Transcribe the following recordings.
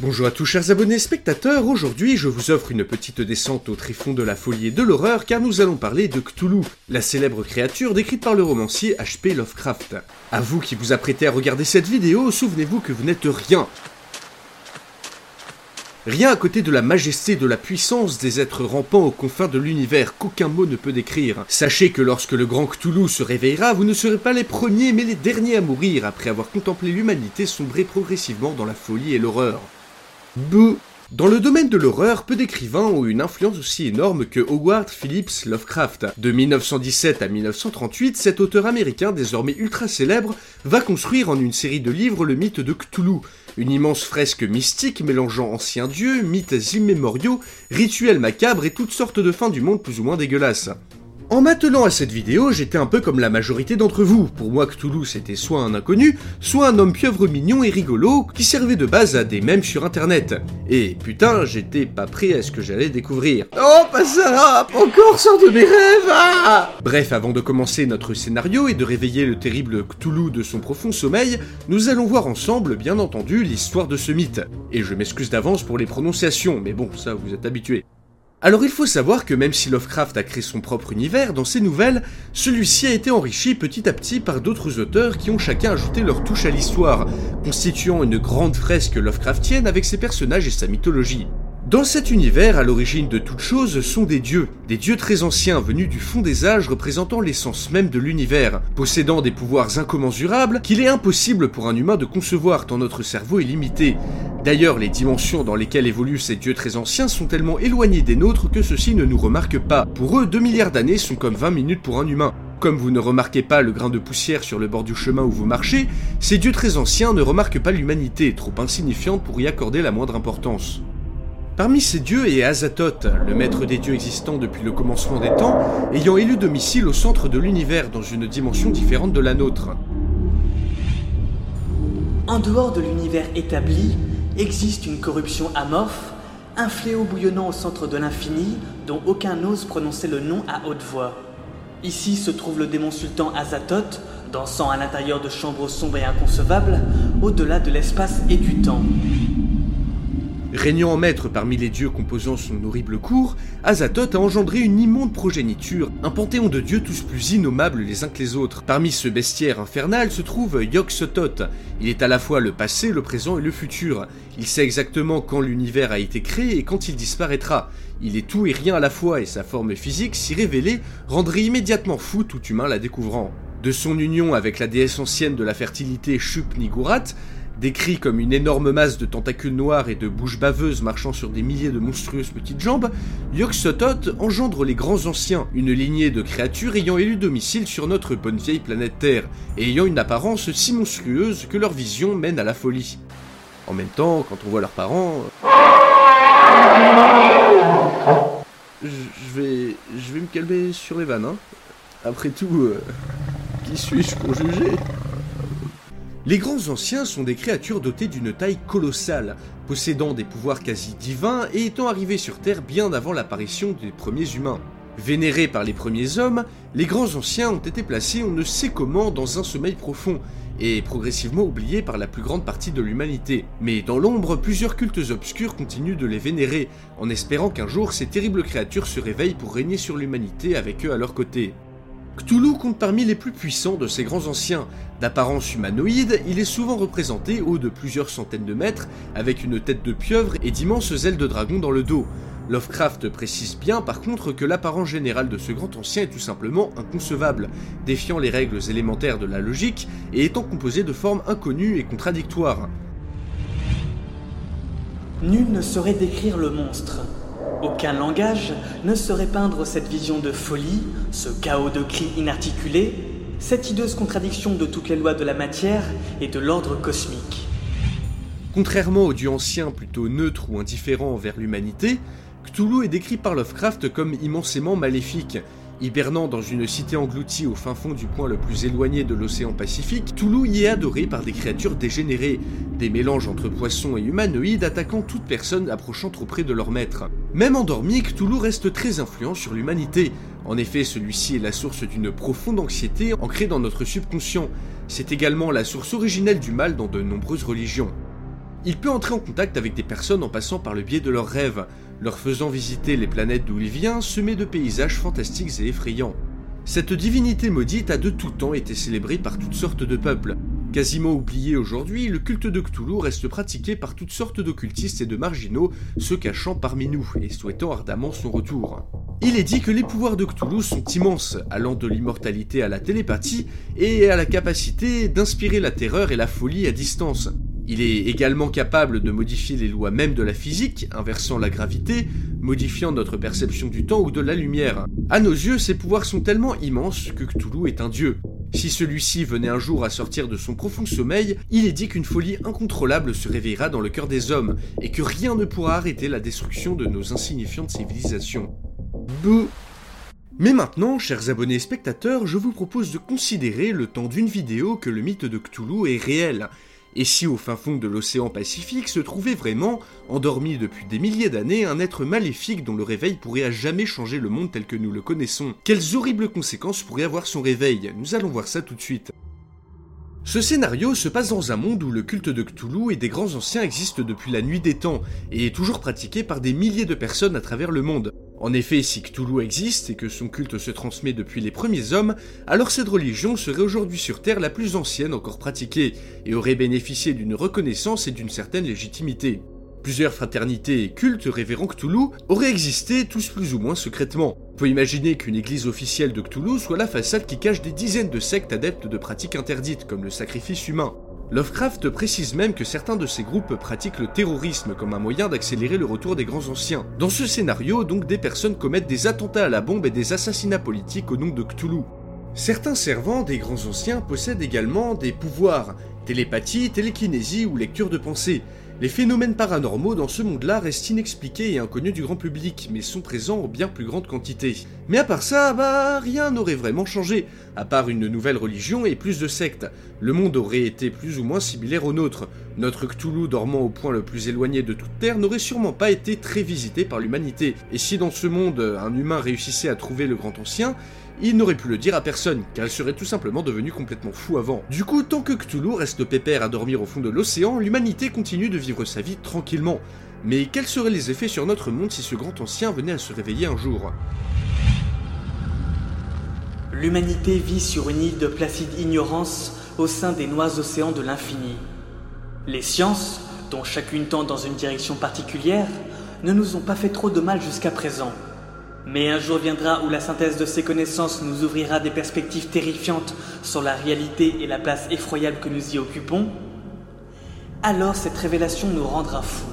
Bonjour à tous chers abonnés spectateurs, aujourd'hui je vous offre une petite descente au tréfonds de la folie et de l'horreur car nous allons parler de Cthulhu, la célèbre créature décrite par le romancier H.P. Lovecraft. À vous qui vous apprêtez à regarder cette vidéo, souvenez-vous que vous n'êtes rien. Rien à côté de la majesté et de la puissance des êtres rampants aux confins de l'univers qu'aucun mot ne peut décrire. Sachez que lorsque le grand Cthulhu se réveillera, vous ne serez pas les premiers mais les derniers à mourir après avoir contemplé l'humanité sombrer progressivement dans la folie et l'horreur. Dans le domaine de l'horreur, peu d'écrivains ont une influence aussi énorme que Howard Phillips Lovecraft. De 1917 à 1938, cet auteur américain désormais ultra célèbre va construire en une série de livres le mythe de Cthulhu, une immense fresque mystique mélangeant anciens dieux, mythes immémoriaux, rituels macabres et toutes sortes de fins du monde plus ou moins dégueulasses. En m'attelant à cette vidéo, j'étais un peu comme la majorité d'entre vous. Pour moi, Cthulhu c'était soit un inconnu, soit un homme pieuvre mignon et rigolo qui servait de base à des mèmes sur internet. Et putain, j'étais pas prêt à ce que j'allais découvrir. Oh, pas ça Encore sort de mes rêves ah Bref, avant de commencer notre scénario et de réveiller le terrible Cthulhu de son profond sommeil, nous allons voir ensemble, bien entendu, l'histoire de ce mythe. Et je m'excuse d'avance pour les prononciations, mais bon, ça vous êtes habitués. Alors il faut savoir que même si Lovecraft a créé son propre univers dans ses nouvelles, celui-ci a été enrichi petit à petit par d'autres auteurs qui ont chacun ajouté leur touche à l'histoire, constituant une grande fresque Lovecraftienne avec ses personnages et sa mythologie. Dans cet univers, à l'origine de toute chose, sont des dieux, des dieux très anciens venus du fond des âges représentant l'essence même de l'univers, possédant des pouvoirs incommensurables qu'il est impossible pour un humain de concevoir tant notre cerveau est limité. D'ailleurs, les dimensions dans lesquelles évoluent ces dieux très anciens sont tellement éloignées des nôtres que ceux-ci ne nous remarquent pas. Pour eux, 2 milliards d'années sont comme 20 minutes pour un humain. Comme vous ne remarquez pas le grain de poussière sur le bord du chemin où vous marchez, ces dieux très anciens ne remarquent pas l'humanité, trop insignifiante pour y accorder la moindre importance. Parmi ces dieux est Azathoth, le maître des dieux existants depuis le commencement des temps, ayant élu domicile au centre de l'univers dans une dimension différente de la nôtre. En dehors de l'univers établi, existe une corruption amorphe, un fléau bouillonnant au centre de l'infini dont aucun n'ose prononcer le nom à haute voix. Ici se trouve le démon sultan Azathoth, dansant à l'intérieur de chambres sombres et inconcevables, au-delà de l'espace et du temps. Régnant en maître parmi les dieux composant son horrible cour, Azathoth a engendré une immonde progéniture, un panthéon de dieux tous plus innommables les uns que les autres. Parmi ce bestiaire infernal se trouve Yog-Sothoth. Il est à la fois le passé, le présent et le futur. Il sait exactement quand l'univers a été créé et quand il disparaîtra. Il est tout et rien à la fois et sa forme physique, si révélée, rendrait immédiatement fou tout humain la découvrant. De son union avec la déesse ancienne de la fertilité Shup-Nigurat, Décrit comme une énorme masse de tentacules noirs et de bouches baveuses marchant sur des milliers de monstrueuses petites jambes, Yog-Sothoth engendre les grands anciens, une lignée de créatures ayant élu domicile sur notre bonne vieille planète Terre, et ayant une apparence si monstrueuse que leur vision mène à la folie. En même temps, quand on voit leurs parents... Je vais, je vais me calmer sur les vannes, hein. Après tout, euh, qui suis-je pour juger? Les grands anciens sont des créatures dotées d'une taille colossale, possédant des pouvoirs quasi divins et étant arrivés sur Terre bien avant l'apparition des premiers humains. Vénérés par les premiers hommes, les grands anciens ont été placés on ne sait comment dans un sommeil profond, et progressivement oubliés par la plus grande partie de l'humanité. Mais dans l'ombre, plusieurs cultes obscurs continuent de les vénérer, en espérant qu'un jour ces terribles créatures se réveillent pour régner sur l'humanité avec eux à leur côté. Cthulhu compte parmi les plus puissants de ces grands anciens. D'apparence humanoïde, il est souvent représenté haut de plusieurs centaines de mètres, avec une tête de pieuvre et d'immenses ailes de dragon dans le dos. Lovecraft précise bien par contre que l'apparence générale de ce grand ancien est tout simplement inconcevable, défiant les règles élémentaires de la logique et étant composé de formes inconnues et contradictoires. Nul ne saurait décrire le monstre, aucun langage ne saurait peindre cette vision de folie, ce chaos de cris inarticulés, cette hideuse contradiction de toutes les lois de la matière et de l'ordre cosmique. Contrairement aux dieux anciens plutôt neutres ou indifférents envers l'humanité, Cthulhu est décrit par Lovecraft comme immensément maléfique, Hibernant dans une cité engloutie au fin fond du point le plus éloigné de l'océan Pacifique, Toulouse y est adoré par des créatures dégénérées, des mélanges entre poissons et humanoïdes attaquant toute personne approchant trop près de leur maître. Même endormi, Cthulhu reste très influent sur l'humanité. En effet, celui-ci est la source d'une profonde anxiété ancrée dans notre subconscient. C'est également la source originelle du mal dans de nombreuses religions. Il peut entrer en contact avec des personnes en passant par le biais de leurs rêves, leur faisant visiter les planètes d'où il vient, semées de paysages fantastiques et effrayants. Cette divinité maudite a de tout temps été célébrée par toutes sortes de peuples. Quasiment oublié aujourd'hui, le culte de Cthulhu reste pratiqué par toutes sortes d'occultistes et de marginaux, se cachant parmi nous et souhaitant ardemment son retour. Il est dit que les pouvoirs de Cthulhu sont immenses, allant de l'immortalité à la télépathie et à la capacité d'inspirer la terreur et la folie à distance. Il est également capable de modifier les lois même de la physique, inversant la gravité, modifiant notre perception du temps ou de la lumière. À nos yeux, ses pouvoirs sont tellement immenses que Cthulhu est un dieu. Si celui-ci venait un jour à sortir de son profond sommeil, il est dit qu'une folie incontrôlable se réveillera dans le cœur des hommes, et que rien ne pourra arrêter la destruction de nos insignifiantes civilisations. Bouh mais maintenant, chers abonnés et spectateurs, je vous propose de considérer le temps d'une vidéo que le mythe de Cthulhu est réel, et si au fin fond de l'océan Pacifique se trouvait vraiment, endormi depuis des milliers d'années, un être maléfique dont le réveil pourrait à jamais changer le monde tel que nous le connaissons? Quelles horribles conséquences pourrait avoir son réveil? Nous allons voir ça tout de suite. Ce scénario se passe dans un monde où le culte de Cthulhu et des grands anciens existent depuis la nuit des temps et est toujours pratiqué par des milliers de personnes à travers le monde. En effet, si Cthulhu existe et que son culte se transmet depuis les premiers hommes, alors cette religion serait aujourd'hui sur Terre la plus ancienne encore pratiquée, et aurait bénéficié d'une reconnaissance et d'une certaine légitimité. Plusieurs fraternités et cultes révérant Cthulhu auraient existé tous plus ou moins secrètement. On peut imaginer qu'une église officielle de Cthulhu soit la façade qui cache des dizaines de sectes adeptes de pratiques interdites comme le sacrifice humain. Lovecraft précise même que certains de ces groupes pratiquent le terrorisme comme un moyen d'accélérer le retour des grands anciens. Dans ce scénario, donc, des personnes commettent des attentats à la bombe et des assassinats politiques au nom de Cthulhu. Certains servants des grands anciens possèdent également des pouvoirs, télépathie, télékinésie ou lecture de pensée, les phénomènes paranormaux dans ce monde-là restent inexpliqués et inconnus du grand public, mais sont présents en bien plus grande quantité. Mais à part ça, bah rien n'aurait vraiment changé, à part une nouvelle religion et plus de sectes. Le monde aurait été plus ou moins similaire au nôtre. Notre Cthulhu dormant au point le plus éloigné de toute Terre n'aurait sûrement pas été très visité par l'humanité. Et si dans ce monde un humain réussissait à trouver le grand ancien, il n'aurait pu le dire à personne, car il serait tout simplement devenu complètement fou avant. Du coup, tant que Cthulhu reste pépère à dormir au fond de l'océan, l'humanité continue de vivre sa vie tranquillement. Mais quels seraient les effets sur notre monde si ce grand ancien venait à se réveiller un jour? L'humanité vit sur une île de placide ignorance au sein des noirs océans de l'infini. Les sciences, dont chacune tend dans une direction particulière, ne nous ont pas fait trop de mal jusqu'à présent. Mais un jour viendra où la synthèse de ces connaissances nous ouvrira des perspectives terrifiantes sur la réalité et la place effroyable que nous y occupons. Alors cette révélation nous rendra fous.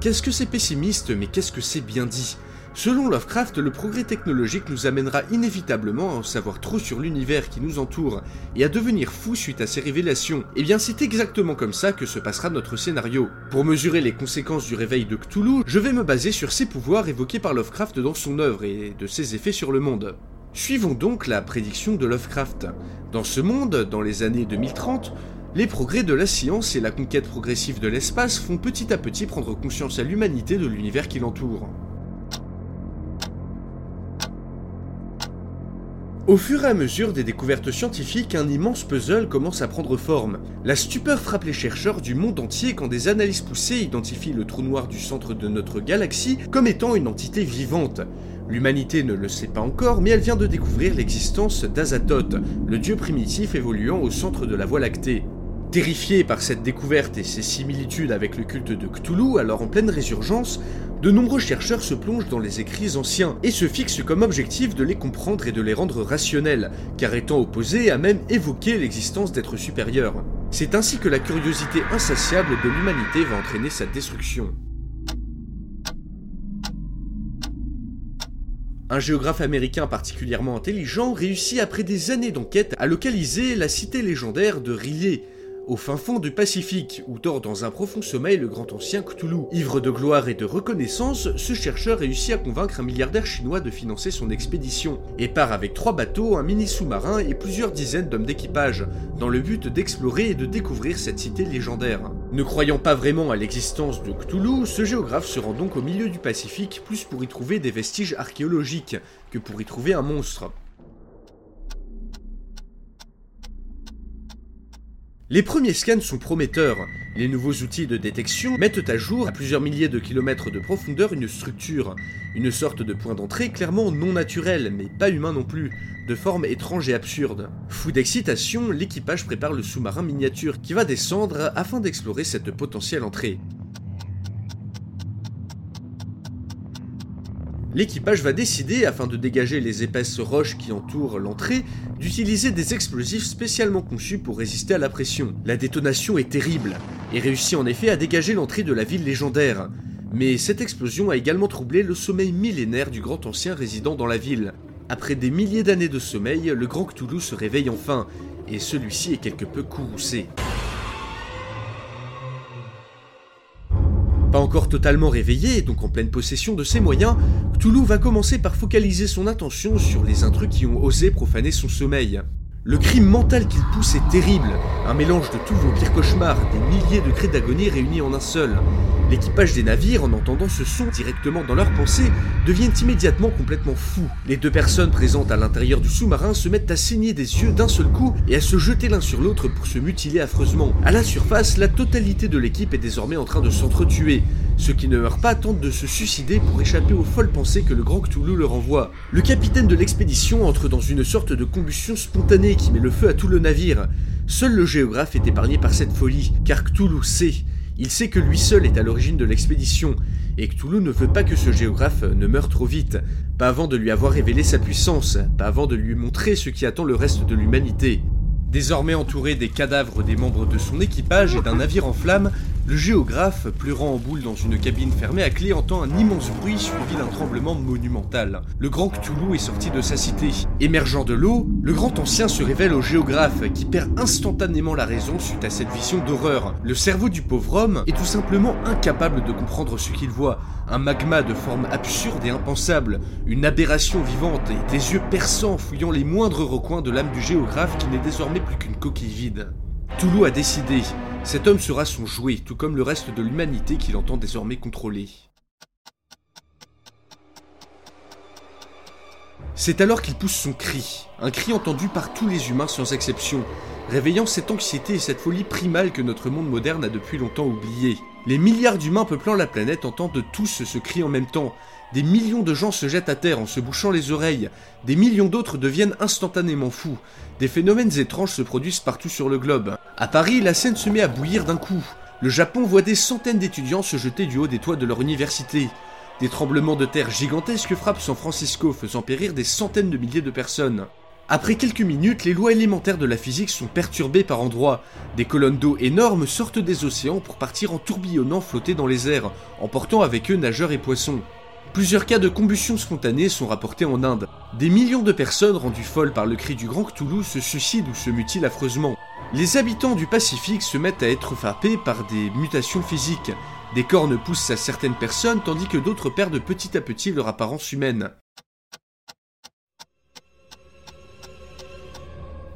Qu'est-ce que c'est pessimiste, mais qu'est-ce que c'est bien dit? Selon Lovecraft, le progrès technologique nous amènera inévitablement à en savoir trop sur l'univers qui nous entoure et à devenir fous suite à ces révélations. Et eh bien c'est exactement comme ça que se passera notre scénario. Pour mesurer les conséquences du réveil de Cthulhu, je vais me baser sur ses pouvoirs évoqués par Lovecraft dans son œuvre et de ses effets sur le monde. Suivons donc la prédiction de Lovecraft. Dans ce monde, dans les années 2030, les progrès de la science et la conquête progressive de l'espace font petit à petit prendre conscience à l'humanité de l'univers qui l'entoure. Au fur et à mesure des découvertes scientifiques, un immense puzzle commence à prendre forme. La stupeur frappe les chercheurs du monde entier quand des analyses poussées identifient le trou noir du centre de notre galaxie comme étant une entité vivante. L'humanité ne le sait pas encore, mais elle vient de découvrir l'existence d'Azathoth, le dieu primitif évoluant au centre de la Voie lactée. Terrifiés par cette découverte et ses similitudes avec le culte de Cthulhu, alors en pleine résurgence, de nombreux chercheurs se plongent dans les écrits anciens et se fixent comme objectif de les comprendre et de les rendre rationnels, car étant opposés à même évoquer l'existence d'êtres supérieurs. C'est ainsi que la curiosité insatiable de l'humanité va entraîner sa destruction. Un géographe américain particulièrement intelligent réussit après des années d'enquête à localiser la cité légendaire de Riley, au fin fond du Pacifique, où dort dans un profond sommeil le grand ancien Cthulhu. Ivre de gloire et de reconnaissance, ce chercheur réussit à convaincre un milliardaire chinois de financer son expédition, et part avec trois bateaux, un mini sous-marin et plusieurs dizaines d'hommes d'équipage, dans le but d'explorer et de découvrir cette cité légendaire. Ne croyant pas vraiment à l'existence de Cthulhu, ce géographe se rend donc au milieu du Pacifique plus pour y trouver des vestiges archéologiques que pour y trouver un monstre. Les premiers scans sont prometteurs. Les nouveaux outils de détection mettent à jour, à plusieurs milliers de kilomètres de profondeur, une structure, une sorte de point d'entrée clairement non naturel, mais pas humain non plus, de forme étrange et absurde. Fou d'excitation, l'équipage prépare le sous-marin miniature qui va descendre afin d'explorer cette potentielle entrée. L'équipage va décider, afin de dégager les épaisses roches qui entourent l'entrée, d'utiliser des explosifs spécialement conçus pour résister à la pression. La détonation est terrible, et réussit en effet à dégager l'entrée de la ville légendaire. Mais cette explosion a également troublé le sommeil millénaire du grand ancien résident dans la ville. Après des milliers d'années de sommeil, le grand Cthulhu se réveille enfin, et celui-ci est quelque peu courroucé. Pas encore totalement réveillé, donc en pleine possession de ses moyens, Cthulhu va commencer par focaliser son attention sur les intrus qui ont osé profaner son sommeil. Le crime mental qu'il pousse est terrible, un mélange de tous vos pires cauchemars, des milliers de cris d'agonie réunis en un seul. L'équipage des navires, en entendant ce son directement dans leurs pensées, deviennent immédiatement complètement fous. Les deux personnes présentes à l'intérieur du sous-marin se mettent à saigner des yeux d'un seul coup et à se jeter l'un sur l'autre pour se mutiler affreusement. À la surface, la totalité de l'équipe est désormais en train de s'entretuer. Ceux qui ne meurent pas tentent de se suicider pour échapper aux folles pensées que le grand Cthulhu leur envoie. Le capitaine de l'expédition entre dans une sorte de combustion spontanée qui met le feu à tout le navire. Seul le géographe est épargné par cette folie, car Cthulhu sait. Il sait que lui seul est à l'origine de l'expédition, et Cthulhu ne veut pas que ce géographe ne meure trop vite, pas avant de lui avoir révélé sa puissance, pas avant de lui montrer ce qui attend le reste de l'humanité. Désormais entouré des cadavres des membres de son équipage et d'un navire en flammes, le géographe, pleurant en boule dans une cabine fermée à clé, entend un immense bruit suivi d'un tremblement monumental. Le grand Cthulhu est sorti de sa cité. Émergeant de l'eau, le grand ancien se révèle au géographe, qui perd instantanément la raison suite à cette vision d'horreur. Le cerveau du pauvre homme est tout simplement incapable de comprendre ce qu'il voit. Un magma de forme absurde et impensable, une aberration vivante et des yeux perçants fouillant les moindres recoins de l'âme du géographe qui n'est désormais plus qu'une coquille vide. Toulouse a décidé, cet homme sera son jouet, tout comme le reste de l'humanité qu'il entend désormais contrôler. C'est alors qu'il pousse son cri, un cri entendu par tous les humains sans exception, réveillant cette anxiété et cette folie primale que notre monde moderne a depuis longtemps oublié. Les milliards d'humains peuplant la planète entendent tous ce cri en même temps, des millions de gens se jettent à terre en se bouchant les oreilles, des millions d'autres deviennent instantanément fous, des phénomènes étranges se produisent partout sur le globe. À Paris, la scène se met à bouillir d'un coup. Le Japon voit des centaines d'étudiants se jeter du haut des toits de leur université. Des tremblements de terre gigantesques frappent San Francisco, faisant périr des centaines de milliers de personnes. Après quelques minutes, les lois élémentaires de la physique sont perturbées par endroits. Des colonnes d'eau énormes sortent des océans pour partir en tourbillonnant flotter dans les airs, emportant avec eux nageurs et poissons. Plusieurs cas de combustion spontanée sont rapportés en Inde. Des millions de personnes rendues folles par le cri du grand Cthulhu se suicident ou se mutilent affreusement. Les habitants du Pacifique se mettent à être frappés par des mutations physiques. Des cornes poussent à certaines personnes tandis que d'autres perdent petit à petit leur apparence humaine.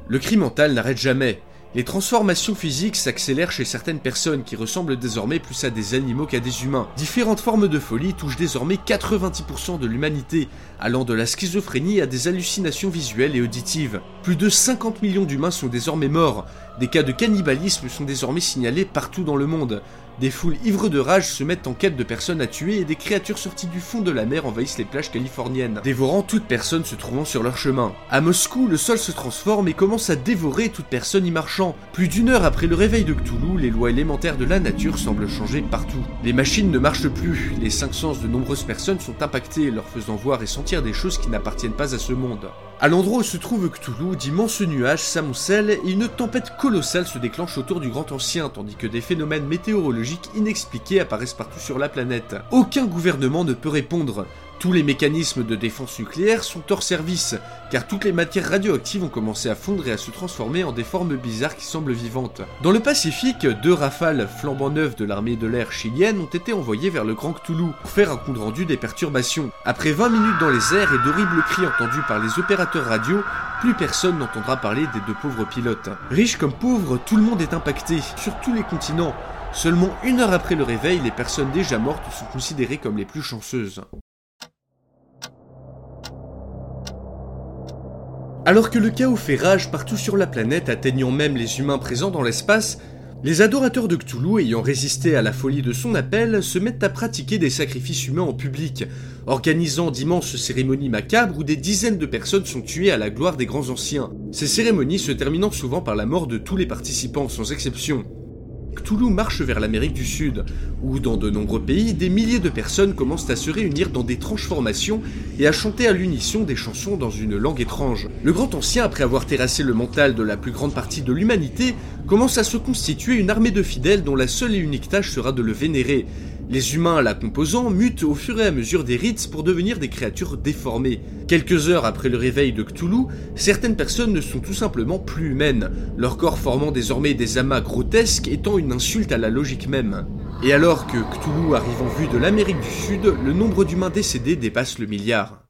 Le cri mental n'arrête jamais. Les transformations physiques s'accélèrent chez certaines personnes qui ressemblent désormais plus à des animaux qu'à des humains. Différentes formes de folie touchent désormais 90% de l'humanité, allant de la schizophrénie à des hallucinations visuelles et auditives. Plus de 50 millions d'humains sont désormais morts. Des cas de cannibalisme sont désormais signalés partout dans le monde. Des foules ivres de rage se mettent en quête de personnes à tuer et des créatures sorties du fond de la mer envahissent les plages californiennes, dévorant toute personne se trouvant sur leur chemin. À Moscou, le sol se transforme et commence à dévorer toute personne y marchant. Plus d'une heure après le réveil de Cthulhu, les lois élémentaires de la nature semblent changer partout. Les machines ne marchent plus, les cinq sens de nombreuses personnes sont impactés, leur faisant voir et sentir des choses qui n'appartiennent pas à ce monde. À l'endroit où se trouve Cthulhu, d'immenses nuages s'amoncellent et une tempête colossale se déclenche autour du Grand Ancien, tandis que des phénomènes météorologiques inexpliqués apparaissent partout sur la planète. Aucun gouvernement ne peut répondre. Tous les mécanismes de défense nucléaire sont hors service, car toutes les matières radioactives ont commencé à fondre et à se transformer en des formes bizarres qui semblent vivantes. Dans le Pacifique, deux rafales flambant neuves de l'armée de l'air chilienne ont été envoyées vers le Grand Cthulhu pour faire un compte rendu des perturbations. Après 20 minutes dans les airs et d'horribles cris entendus par les opérateurs radio, plus personne n'entendra parler des deux pauvres pilotes. Riches comme pauvres, tout le monde est impacté, sur tous les continents. Seulement une heure après le réveil, les personnes déjà mortes sont considérées comme les plus chanceuses. Alors que le chaos fait rage partout sur la planète, atteignant même les humains présents dans l'espace, les adorateurs de Cthulhu, ayant résisté à la folie de son appel, se mettent à pratiquer des sacrifices humains en public, organisant d'immenses cérémonies macabres où des dizaines de personnes sont tuées à la gloire des grands anciens. Ces cérémonies se terminant souvent par la mort de tous les participants, sans exception. Cthulhu marche vers l'Amérique du Sud, où dans de nombreux pays, des milliers de personnes commencent à se réunir dans des transformations et à chanter à l'unisson des chansons dans une langue étrange. Le Grand Ancien, après avoir terrassé le mental de la plus grande partie de l'humanité, commence à se constituer une armée de fidèles dont la seule et unique tâche sera de le vénérer, les humains la composant mutent au fur et à mesure des rites pour devenir des créatures déformées. Quelques heures après le réveil de Cthulhu, certaines personnes ne sont tout simplement plus humaines, leur corps formant désormais des amas grotesques étant une insulte à la logique même. Et alors que Cthulhu arrive en vue de l'Amérique du Sud, le nombre d'humains décédés dépasse le milliard.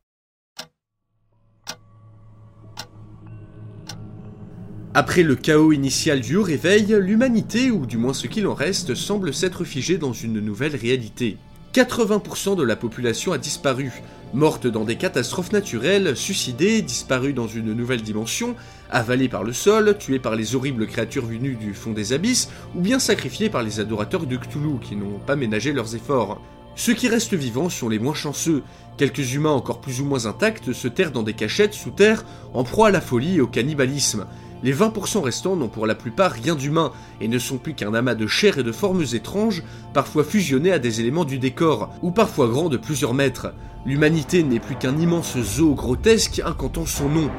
Après le chaos initial du haut réveil, l'humanité, ou du moins ce qu'il en reste, semble s'être figée dans une nouvelle réalité. 80% de la population a disparu, morte dans des catastrophes naturelles, suicidée, disparue dans une nouvelle dimension, avalée par le sol, tuée par les horribles créatures venues du fond des abysses, ou bien sacrifiée par les adorateurs de Cthulhu qui n'ont pas ménagé leurs efforts. Ceux qui restent vivants sont les moins chanceux. Quelques humains encore plus ou moins intacts se terrent dans des cachettes sous terre, en proie à la folie et au cannibalisme. Les 20% restants n'ont pour la plupart rien d'humain et ne sont plus qu'un amas de chair et de formes étranges, parfois fusionnés à des éléments du décor, ou parfois grands de plusieurs mètres. L'humanité n'est plus qu'un immense zoo grotesque incantant son nom.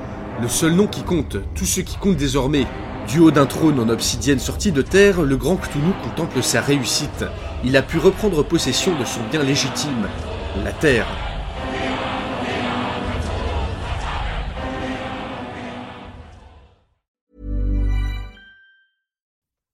Le seul nom qui compte, tout ce qui compte désormais. Du haut d'un trône en obsidienne sorti de terre, le grand Cthulhu contemple sa réussite. Il a pu reprendre possession de son bien légitime, la Terre.